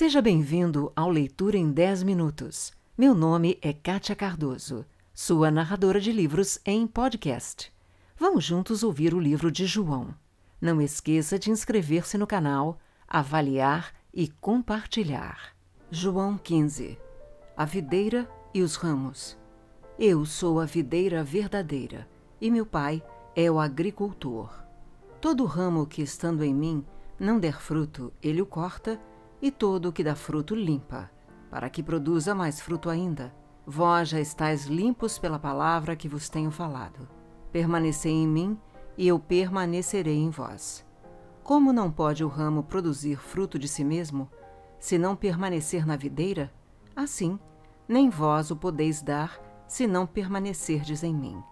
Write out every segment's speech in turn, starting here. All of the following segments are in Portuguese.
Seja bem-vindo ao Leitura em 10 Minutos. Meu nome é Kátia Cardoso, sua narradora de livros em podcast. Vamos juntos ouvir o livro de João. Não esqueça de inscrever-se no canal, avaliar e compartilhar. João 15 A videira e os ramos. Eu sou a videira verdadeira, e meu pai é o agricultor. Todo ramo que estando em mim não der fruto, ele o corta, e todo o que dá fruto limpa, para que produza mais fruto ainda. Vós já estáis limpos pela palavra que vos tenho falado. Permanecei em mim, e eu permanecerei em vós. Como não pode o ramo produzir fruto de si mesmo, se não permanecer na videira? Assim, nem vós o podeis dar, se não permanecerdes em mim.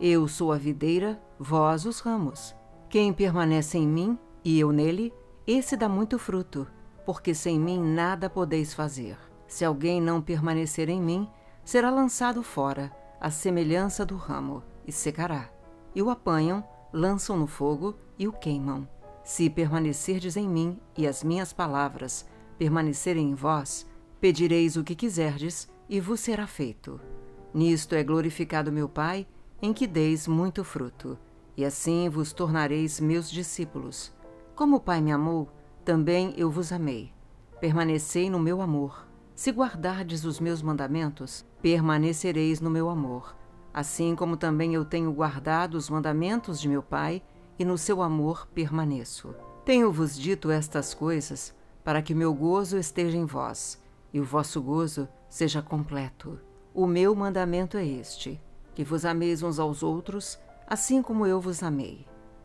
Eu sou a videira, vós os ramos. Quem permanece em mim e eu nele, esse dá muito fruto, porque sem mim nada podeis fazer. Se alguém não permanecer em mim, será lançado fora, à semelhança do ramo, e secará. E o apanham, lançam no fogo e o queimam. Se permanecerdes em mim e as minhas palavras permanecerem em vós, pedireis o que quiserdes e vos será feito. Nisto é glorificado meu Pai, em que deis muito fruto, e assim vos tornareis meus discípulos. Como o Pai me amou, também eu vos amei. Permanecei no meu amor. Se guardardes os meus mandamentos, permanecereis no meu amor, assim como também eu tenho guardado os mandamentos de meu Pai, e no seu amor permaneço. Tenho-vos dito estas coisas, para que meu gozo esteja em vós, e o vosso gozo seja completo. O meu mandamento é este: que vos ameis uns aos outros, assim como eu vos amei.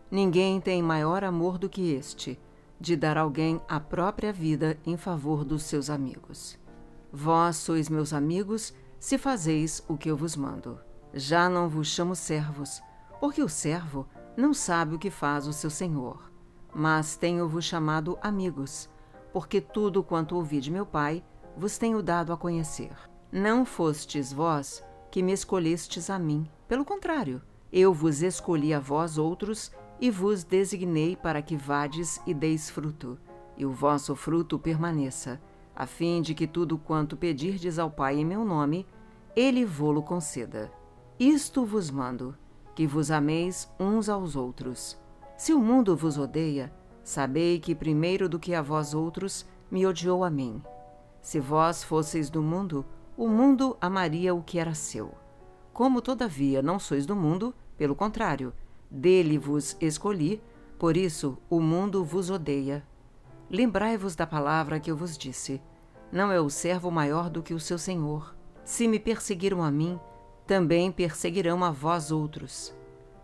Ninguém tem maior amor do que este, de dar alguém a própria vida em favor dos seus amigos. Vós sois meus amigos se fazeis o que eu vos mando. Já não vos chamo servos, porque o servo não sabe o que faz o seu senhor. Mas tenho-vos chamado amigos, porque tudo quanto ouvi de meu Pai vos tenho dado a conhecer. Não fostes vós que me escolhestes a mim, pelo contrário, eu vos escolhi a vós outros e vos designei para que vades e deis fruto, e o vosso fruto permaneça a fim de que tudo quanto pedirdes ao Pai em meu nome, ele vô-lo conceda. Isto vos mando, que vos ameis uns aos outros. Se o mundo vos odeia, sabei que primeiro do que a vós outros me odiou a mim. Se vós fosseis do mundo, o mundo amaria o que era seu. Como todavia não sois do mundo, pelo contrário, dele vos escolhi, por isso o mundo vos odeia. Lembrai-vos da palavra que eu vos disse: Não é o servo maior do que o seu senhor. Se me perseguiram a mim, também perseguirão a vós outros.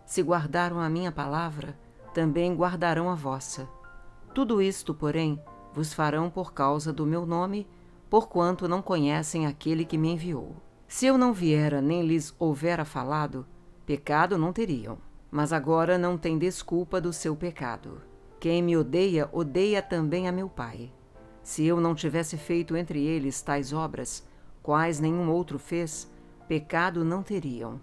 Se guardaram a minha palavra, também guardarão a vossa. Tudo isto, porém, vos farão por causa do meu nome, porquanto não conhecem aquele que me enviou. Se eu não viera nem lhes houvera falado, pecado não teriam. Mas agora não tem desculpa do seu pecado. Quem me odeia, odeia também a meu Pai. Se eu não tivesse feito entre eles tais obras, quais nenhum outro fez, pecado não teriam.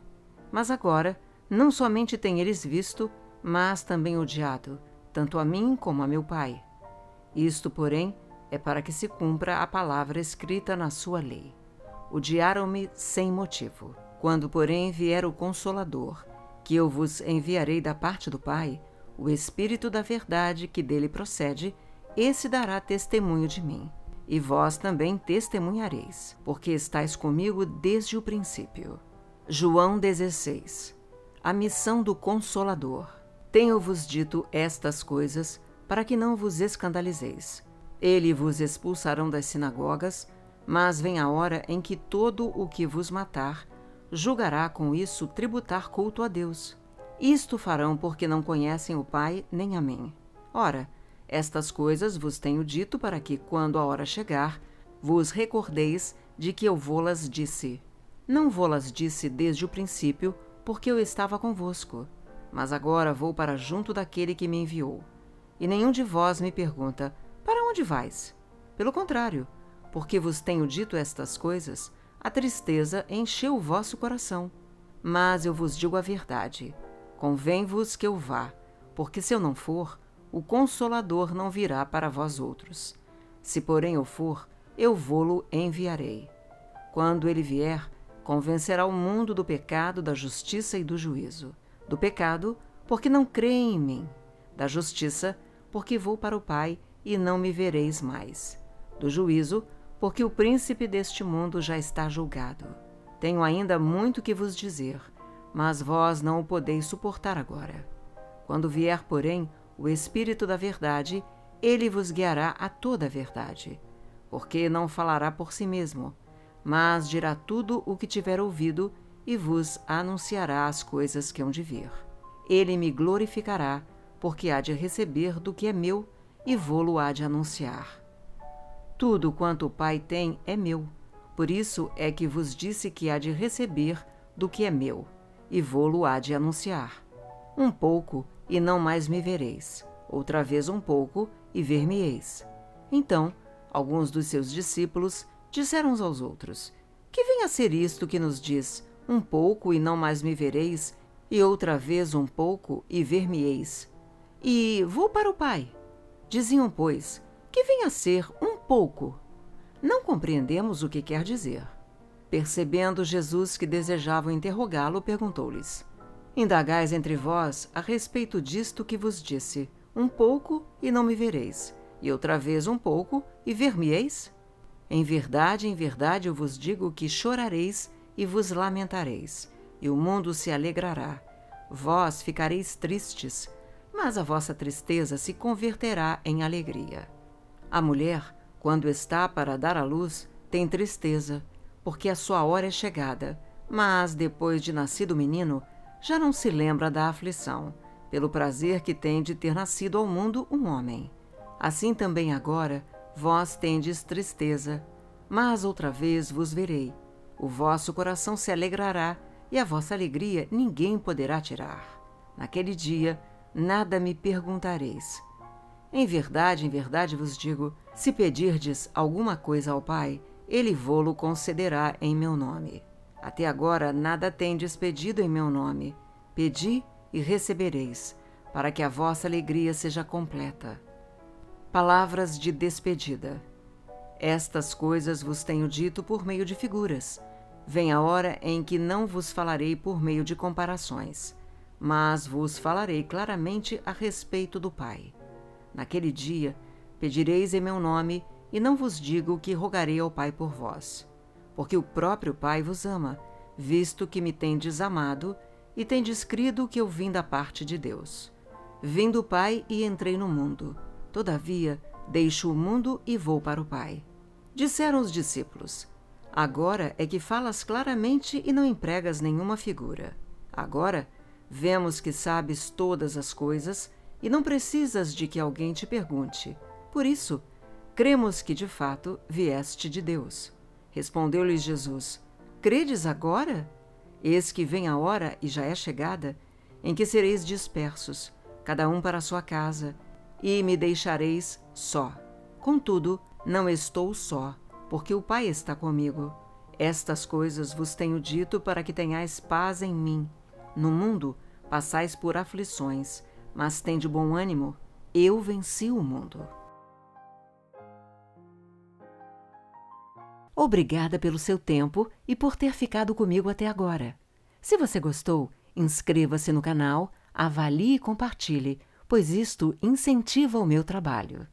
Mas agora, não somente têm eles visto, mas também odiado, tanto a mim como a meu Pai. Isto, porém, é para que se cumpra a palavra escrita na sua lei. Odiaram-me sem motivo. Quando, porém, vier o Consolador, que eu vos enviarei da parte do Pai, o Espírito da Verdade que dele procede, esse dará testemunho de mim. E vós também testemunhareis, porque estáis comigo desde o princípio. João 16 A missão do Consolador. Tenho-vos dito estas coisas para que não vos escandalizeis. Ele vos expulsarão das sinagogas, mas vem a hora em que todo o que vos matar julgará com isso tributar culto a Deus. Isto farão porque não conhecem o Pai nem a mim. Ora, estas coisas vos tenho dito para que, quando a hora chegar, vos recordeis de que eu vô-las disse. Não vô-las disse desde o princípio, porque eu estava convosco. Mas agora vou para junto daquele que me enviou. E nenhum de vós me pergunta: Para onde vais? Pelo contrário, porque vos tenho dito estas coisas, a tristeza encheu o vosso coração. Mas eu vos digo a verdade Convém-vos que eu vá, porque se eu não for, o Consolador não virá para vós outros. Se porém eu for, eu vou-lo enviarei. Quando ele vier, convencerá o mundo do pecado, da justiça e do juízo. Do pecado, porque não creem em mim. Da justiça, porque vou para o Pai e não me vereis mais. Do juízo, porque o príncipe deste mundo já está julgado. Tenho ainda muito que vos dizer, mas vós não o podeis suportar agora. Quando vier, porém, o Espírito da Verdade, ele vos guiará a toda a verdade, porque não falará por si mesmo, mas dirá tudo o que tiver ouvido e vos anunciará as coisas que hão de vir. Ele me glorificará, porque há de receber do que é meu e vô-lo há de anunciar. Tudo quanto o Pai tem é meu. Por isso é que vos disse que há de receber do que é meu, e vô-lo há de anunciar. Um pouco, e não mais me vereis. Outra vez um pouco, e ver-me-eis. Então, alguns dos seus discípulos disseram uns aos outros: Que vem a ser isto que nos diz: Um pouco, e não mais me vereis, e outra vez um pouco, e ver-me-eis. E vou para o Pai. Diziam, pois, que vem a ser um pouco. Não compreendemos o que quer dizer. Percebendo Jesus que desejavam interrogá-lo, perguntou-lhes: Indagais entre vós a respeito disto que vos disse: Um pouco e não me vereis, e outra vez um pouco e ver-me-eis? Em verdade, em verdade eu vos digo que chorareis e vos lamentareis, e o mundo se alegrará. Vós ficareis tristes, mas a vossa tristeza se converterá em alegria. A mulher, quando está para dar à luz, tem tristeza, porque a sua hora é chegada, mas depois de nascido o menino, já não se lembra da aflição, pelo prazer que tem de ter nascido ao mundo um homem. Assim também agora vós tendes tristeza, mas outra vez vos verei. O vosso coração se alegrará e a vossa alegria ninguém poderá tirar. Naquele dia nada me perguntareis. Em verdade, em verdade vos digo: se pedirdes alguma coisa ao Pai, ele vô-lo concederá em meu nome. Até agora nada tendes pedido em meu nome. Pedi e recebereis, para que a vossa alegria seja completa. Palavras de despedida. Estas coisas vos tenho dito por meio de figuras. Vem a hora em que não vos falarei por meio de comparações, mas vos falarei claramente a respeito do Pai. Naquele dia pedireis em meu nome, e não vos digo que rogarei ao Pai por vós, porque o próprio Pai vos ama, visto que me tendes amado e tendes crido que eu vim da parte de Deus. Vim do Pai e entrei no mundo. Todavia, deixo o mundo e vou para o Pai. Disseram os discípulos: Agora é que falas claramente e não empregas nenhuma figura. Agora vemos que sabes todas as coisas e não precisas de que alguém te pergunte. Por isso, cremos que de fato vieste de Deus. Respondeu-lhes Jesus: Credes agora? Eis que vem a hora, e já é chegada, em que sereis dispersos, cada um para a sua casa, e me deixareis só. Contudo, não estou só, porque o Pai está comigo. Estas coisas vos tenho dito para que tenhais paz em mim. No mundo passais por aflições, mas tende bom ânimo, eu venci o mundo. Obrigada pelo seu tempo e por ter ficado comigo até agora. Se você gostou, inscreva-se no canal, avalie e compartilhe, pois isto incentiva o meu trabalho.